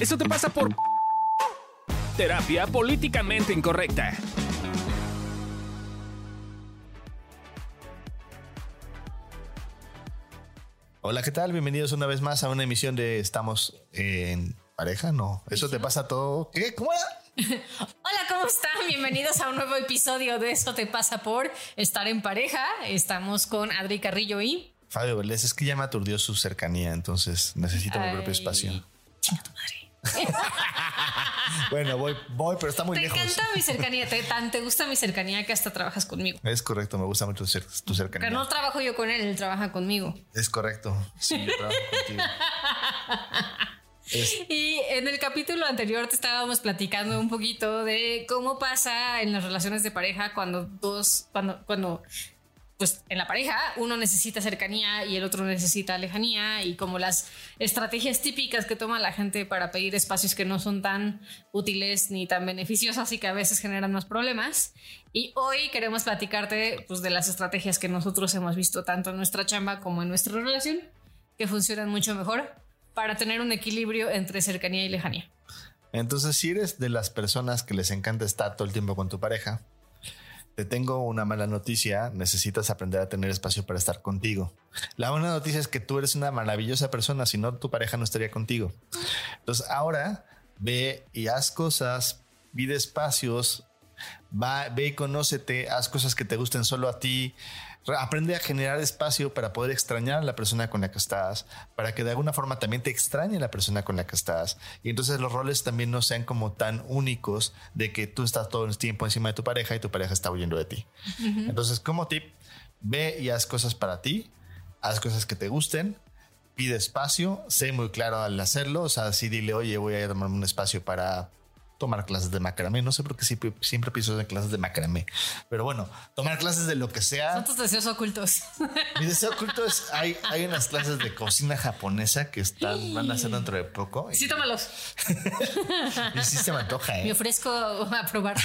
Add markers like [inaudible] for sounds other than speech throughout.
Eso te pasa por terapia políticamente incorrecta. Hola, ¿qué tal? Bienvenidos una vez más a una emisión de Estamos en pareja. No, eso te pasa todo. ¿Qué? ¿Cómo era? [laughs] Hola, ¿cómo están? Bienvenidos a un nuevo episodio de Eso te pasa por estar en pareja. Estamos con Adri Carrillo y Fabio Vélez. Es que ya me aturdió su cercanía, entonces necesito mi propio espacio. Chinga tu madre. [laughs] Bueno, voy, voy, pero está muy Te lejos. encanta mi cercanía, te, tan te gusta mi cercanía que hasta trabajas conmigo. Es correcto, me gusta mucho tu cer- tu cercanía. No trabajo yo con él, él trabaja conmigo. Es correcto. Sí, yo trabajo contigo. Es- [laughs] Y en el capítulo anterior te estábamos platicando un poquito de cómo pasa en las relaciones de pareja cuando dos, cuando, cuando, pues en la pareja uno necesita cercanía y el otro necesita lejanía y como las estrategias típicas que toma la gente para pedir espacios que no son tan útiles ni tan beneficiosas y que a veces generan más problemas. Y hoy queremos platicarte pues de las estrategias que nosotros hemos visto tanto en nuestra chamba como en nuestra relación que funcionan mucho mejor para tener un equilibrio entre cercanía y lejanía. Entonces, si eres de las personas que les encanta estar todo el tiempo con tu pareja, te tengo una mala noticia. Necesitas aprender a tener espacio para estar contigo. La buena noticia es que tú eres una maravillosa persona, si no, tu pareja no estaría contigo. Entonces, ahora ve y haz cosas, pide espacios, va, ve y conócete, haz cosas que te gusten solo a ti. Re- Aprende a generar espacio para poder extrañar a la persona con la que estás, para que de alguna forma también te extrañe la persona con la que estás. Y entonces los roles también no sean como tan únicos de que tú estás todo el tiempo encima de tu pareja y tu pareja está huyendo de ti. Entonces, como tip, ve y haz cosas para ti, haz cosas que te gusten, pide espacio, sé muy claro al hacerlo, o sea, sí dile, oye, voy a tomarme un espacio para tomar clases de macramé, no sé por qué siempre, siempre pienso en clases de macramé, pero bueno, tomar clases de lo que sea. Son tus deseos ocultos. Mi deseo oculto es, hay, hay unas clases de cocina japonesa que están, van a ser dentro de poco. Sí, tómalos. [laughs] Y sí se me antoja, Me ¿eh? ofrezco a probar.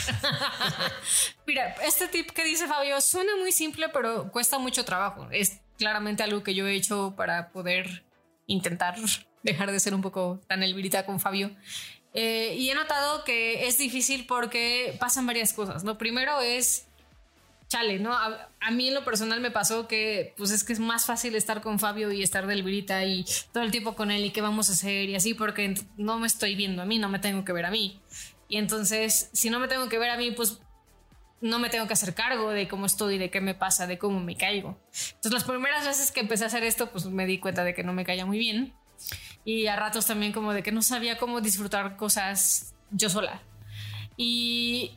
[laughs] Mira, este tip que dice Fabio suena muy simple, pero cuesta mucho trabajo. Es claramente algo que yo he hecho para poder intentar dejar de ser un poco tan elvirita con Fabio. Eh, y he notado que es difícil porque pasan varias cosas. Lo primero es chale, ¿no? A, a mí en lo personal me pasó que pues es que es más fácil estar con Fabio y estar del Virita y todo el tiempo con él y qué vamos a hacer y así porque no me estoy viendo a mí, no me tengo que ver a mí. Y entonces, si no me tengo que ver a mí, pues no me tengo que hacer cargo de cómo estoy, de qué me pasa, de cómo me caigo. Entonces, las primeras veces que empecé a hacer esto, pues me di cuenta de que no me caía muy bien. Y a ratos también como de que no sabía cómo disfrutar cosas yo sola. Y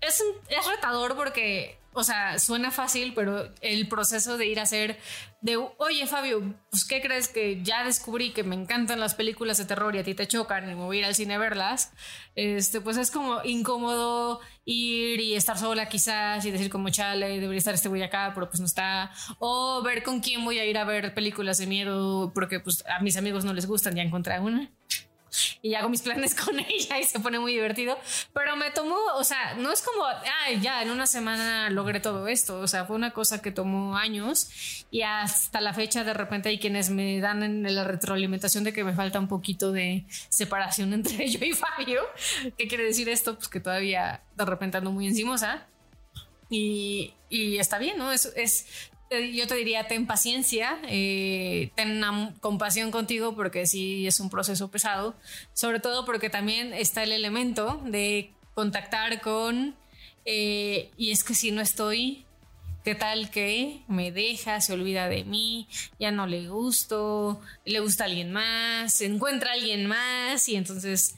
es, es retador porque, o sea, suena fácil, pero el proceso de ir a hacer de, oye Fabio, pues ¿qué crees que ya descubrí que me encantan las películas de terror y a ti te chocan y me voy a ir al cine a verlas? Este, pues es como incómodo ir y estar sola quizás y decir como chale, debería estar este güey acá, pero pues no está. O ver con quién voy a ir a ver películas de miedo porque pues a mis amigos no les gustan, ya encontré una y hago mis planes [laughs] con ella y se pone muy divertido. Pero me tomó, o sea, no es como, ay, ya en una semana logré todo esto. O sea, fue una cosa que tomó años y hasta la fecha de repente hay quienes me dan en la retroalimentación de que me falta un poquito de separación [laughs] entre yo y Fabio. ¿Qué quiere decir esto? Pues que todavía de repente ando muy encimosa. Y, y está bien, ¿no? Es, es, yo te diría, ten paciencia, eh, ten compasión contigo porque sí es un proceso pesado, sobre todo porque también está el elemento de contactar con, eh, y es que si no estoy, ¿qué tal que me deja, se olvida de mí, ya no le gusto, le gusta a alguien más, se encuentra a alguien más y entonces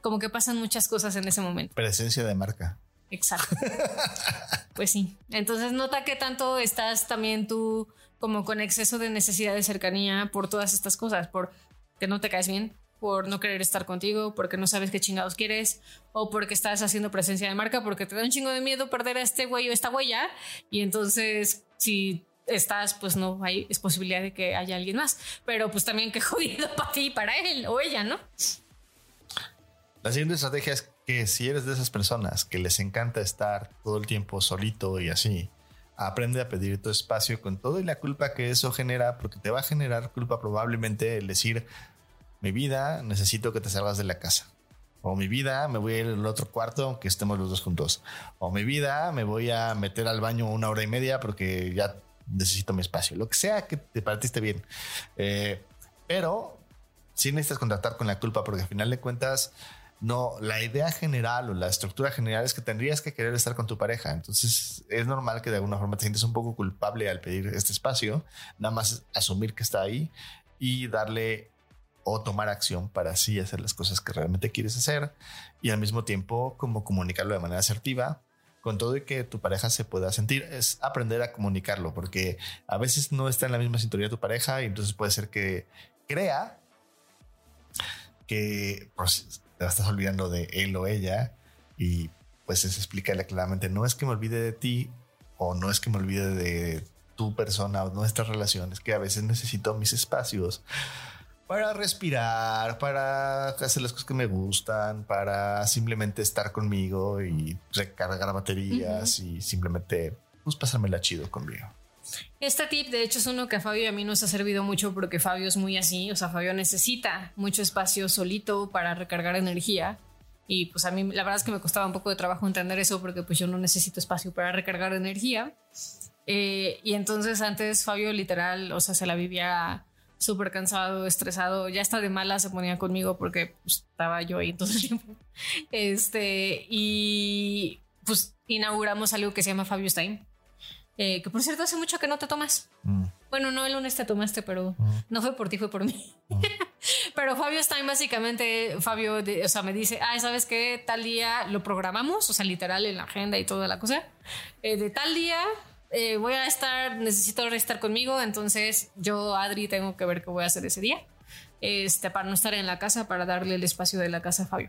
como que pasan muchas cosas en ese momento. Presencia de marca. Exacto. [laughs] pues sí. Entonces nota que tanto estás también tú como con exceso de necesidad de cercanía por todas estas cosas, por que no te caes bien, por no querer estar contigo, porque no sabes qué chingados quieres, o porque estás haciendo presencia de marca, porque te da un chingo de miedo perder a este güey o esta huella, y entonces si estás, pues no hay es posibilidad de que haya alguien más, pero pues también qué [laughs] jodido para ti y para él o ella, ¿no? La siguiente estrategia es que si eres de esas personas que les encanta estar todo el tiempo solito y así, aprende a pedir tu espacio con todo y la culpa que eso genera, porque te va a generar culpa probablemente el decir, mi vida, necesito que te salgas de la casa. O mi vida, me voy a ir al otro cuarto aunque estemos los dos juntos. O mi vida, me voy a meter al baño una hora y media porque ya necesito mi espacio. Lo que sea que te partiste bien. Eh, pero sí necesitas contactar con la culpa porque al final de cuentas, no, la idea general o la estructura general es que tendrías que querer estar con tu pareja. Entonces es normal que de alguna forma te sientes un poco culpable al pedir este espacio, nada más asumir que está ahí y darle o tomar acción para así hacer las cosas que realmente quieres hacer y al mismo tiempo como comunicarlo de manera asertiva con todo y que tu pareja se pueda sentir es aprender a comunicarlo porque a veces no está en la misma sintonía tu pareja y entonces puede ser que crea que pues, te estás olvidando de él o ella y pues es explicarle claramente no es que me olvide de ti o no es que me olvide de tu persona o nuestras relaciones que a veces necesito mis espacios para respirar, para hacer las cosas que me gustan, para simplemente estar conmigo y recargar baterías y simplemente pues, pasármela chido conmigo. Este tip, de hecho, es uno que a Fabio y a mí nos ha servido mucho porque Fabio es muy así. O sea, Fabio necesita mucho espacio solito para recargar energía. Y pues a mí la verdad es que me costaba un poco de trabajo entender eso porque pues yo no necesito espacio para recargar energía. Eh, y entonces antes Fabio literal, o sea, se la vivía súper cansado, estresado, ya está de mala se ponía conmigo porque pues, estaba yo ahí todo el tiempo. [laughs] Este, y pues inauguramos algo que se llama Fabio Stein, eh, que por cierto hace mucho que no te tomas. Mm. Bueno, no el lunes te tomaste, pero mm. no fue por ti, fue por mí. Mm. [laughs] pero Fabio Stein básicamente, Fabio, o sea, me dice, ah, ¿sabes qué? Tal día lo programamos, o sea, literal en la agenda y toda la cosa. Eh, de tal día eh, voy a estar, necesito estar conmigo, entonces yo, Adri, tengo que ver qué voy a hacer ese día, este, para no estar en la casa, para darle el espacio de la casa a Fabio.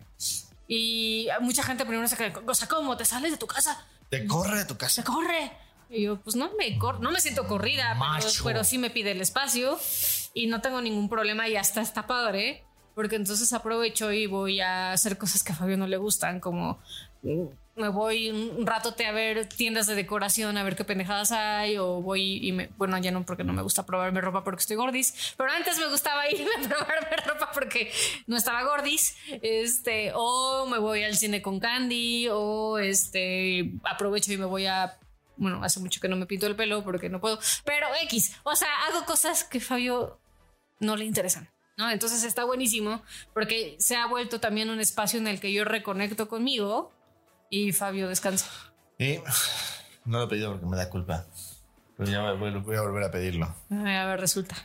Y mucha gente primero se cree, o sea, ¿cómo? ¿Te sales de tu casa? Te corre de tu casa. Te corre. Y yo, pues no me, no me siento corrida, pero, pero, sí me pide el espacio y no tengo ningún problema y hasta está padre, porque entonces aprovecho y voy a hacer cosas que a Fabio no le gustan, como me voy un rato a ver tiendas de decoración a ver qué pendejadas hay o voy y me, bueno ya no porque no me gusta probarme ropa porque estoy gordis pero antes me gustaba [laughs] irme a probarme ropa porque no estaba gordis este o me voy al cine con Candy o este aprovecho y me voy a bueno hace mucho que no me pinto el pelo porque no puedo pero X o sea hago cosas que Fabio no le interesan ¿no? Entonces está buenísimo porque se ha vuelto también un espacio en el que yo reconecto conmigo y Fabio descansa. Y no lo he pedido porque me da culpa. Pero ya voy, a volver a pedirlo. A ver, resulta.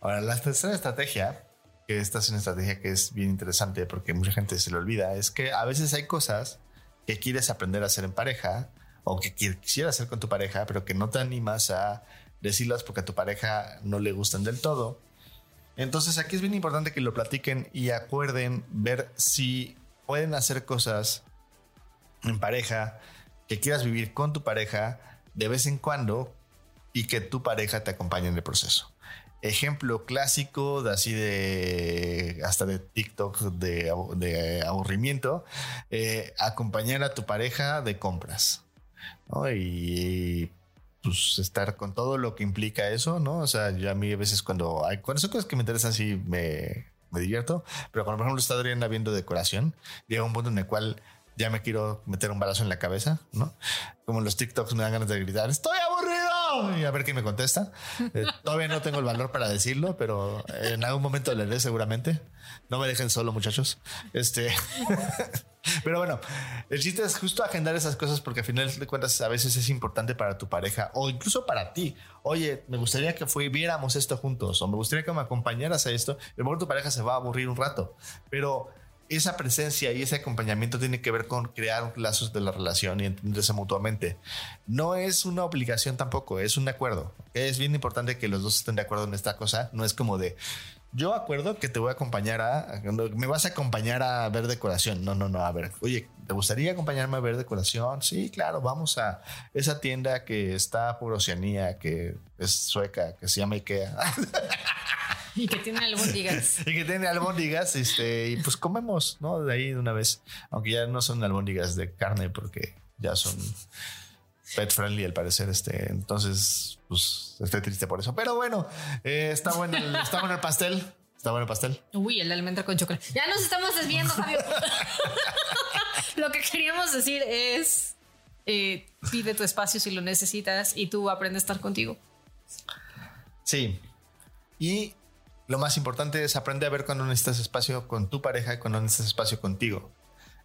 Ahora, la tercera estrategia, que esta es una estrategia que es bien interesante porque mucha gente se le olvida, es que a veces hay cosas que quieres aprender a hacer en pareja o que quisieras hacer con tu pareja, pero que no te animas a decirlas porque a tu pareja no le gustan del todo. Entonces aquí es bien importante que lo platiquen y acuerden ver si pueden hacer cosas en pareja, que quieras vivir con tu pareja de vez en cuando y que tu pareja te acompañe en el proceso. Ejemplo clásico de así de hasta de TikTok de, aburrimiento, eh, acompañar a tu pareja de compras y pues estar con todo lo que implica eso, ¿no? O sea, yo a mí a veces cuando hay cuando son cosas que me interesan sí me, me divierto, pero cuando por ejemplo está Adriana viendo decoración, llega un punto en el cual ya me quiero meter un balazo en la cabeza, ¿no? Como los TikToks me dan ganas de gritar, estoy aburrido y a ver quién me contesta. Eh, todavía no tengo el valor para decirlo, pero en algún momento le haré seguramente. No me dejen solo, muchachos. Este, [laughs] pero bueno, el chiste es justo agendar esas cosas porque al final de cuentas a veces es importante para tu pareja o incluso para ti. Oye, me gustaría que viéramos esto juntos o me gustaría que me acompañaras a esto. A lo mejor tu pareja se va a aburrir un rato, pero esa presencia y ese acompañamiento tiene que ver con crear lazos de la relación y entenderse mutuamente. No es una obligación tampoco, es un acuerdo. Es bien importante que los dos estén de acuerdo en esta cosa. No es como de, yo acuerdo que te voy a acompañar a, me vas a acompañar a ver decoración. No, no, no, a ver, oye, ¿te gustaría acompañarme a ver decoración? Sí, claro, vamos a esa tienda que está por Oceanía, que es sueca, que se llama Ikea. [laughs] Y que tiene albóndigas. [laughs] y que tiene albóndigas, este, y pues comemos, ¿no? De ahí de una vez. Aunque ya no son albóndigas de carne porque ya son pet friendly al parecer. Este, entonces, pues estoy triste por eso. Pero bueno, eh, está bueno, [laughs] está bueno el pastel. ¿Está bueno el pastel? Uy, el almendra con chocolate. Ya nos estamos desviando, Fabio. [laughs] lo que queríamos decir es eh, pide tu espacio si lo necesitas y tú aprende a estar contigo. Sí. Y lo más importante es aprender a ver cuando necesitas espacio con tu pareja y cuando necesitas espacio contigo.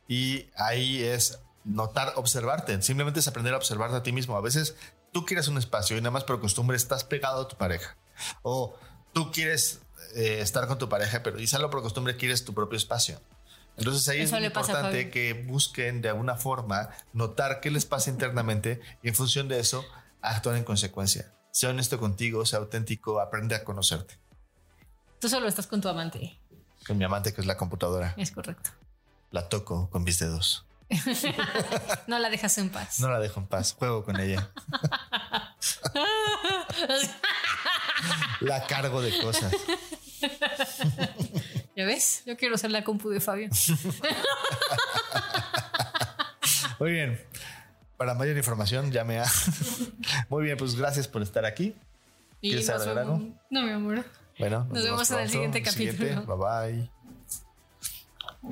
Y ahí es notar, observarte. Simplemente es aprender a observarte a ti mismo. A veces tú quieres un espacio y nada más por costumbre estás pegado a tu pareja. O tú quieres eh, estar con tu pareja, pero y solo por costumbre quieres tu propio espacio. Entonces ahí Eso es muy importante que busquen de alguna forma notar qué les pasa internamente y en función de eso actuar en consecuencia. Sea honesto contigo, sea auténtico, aprende a conocerte. Tú solo estás con tu amante. Con mi amante que es la computadora, Es correcto. la toco con mis dedos. [laughs] No la dejas en paz. No la dejo en paz, juego con ella. [laughs] La cargo de cosas. ¿Ya ves? Yo quiero ser la compu de Fabio. [laughs] Muy bien. Para mayor información, llame a. Muy bien, pues gracias por estar aquí. Y ¿Quieres agregar algo? No, mi amor. Bueno, Nos vemos en el siguiente capítulo. Bye bye.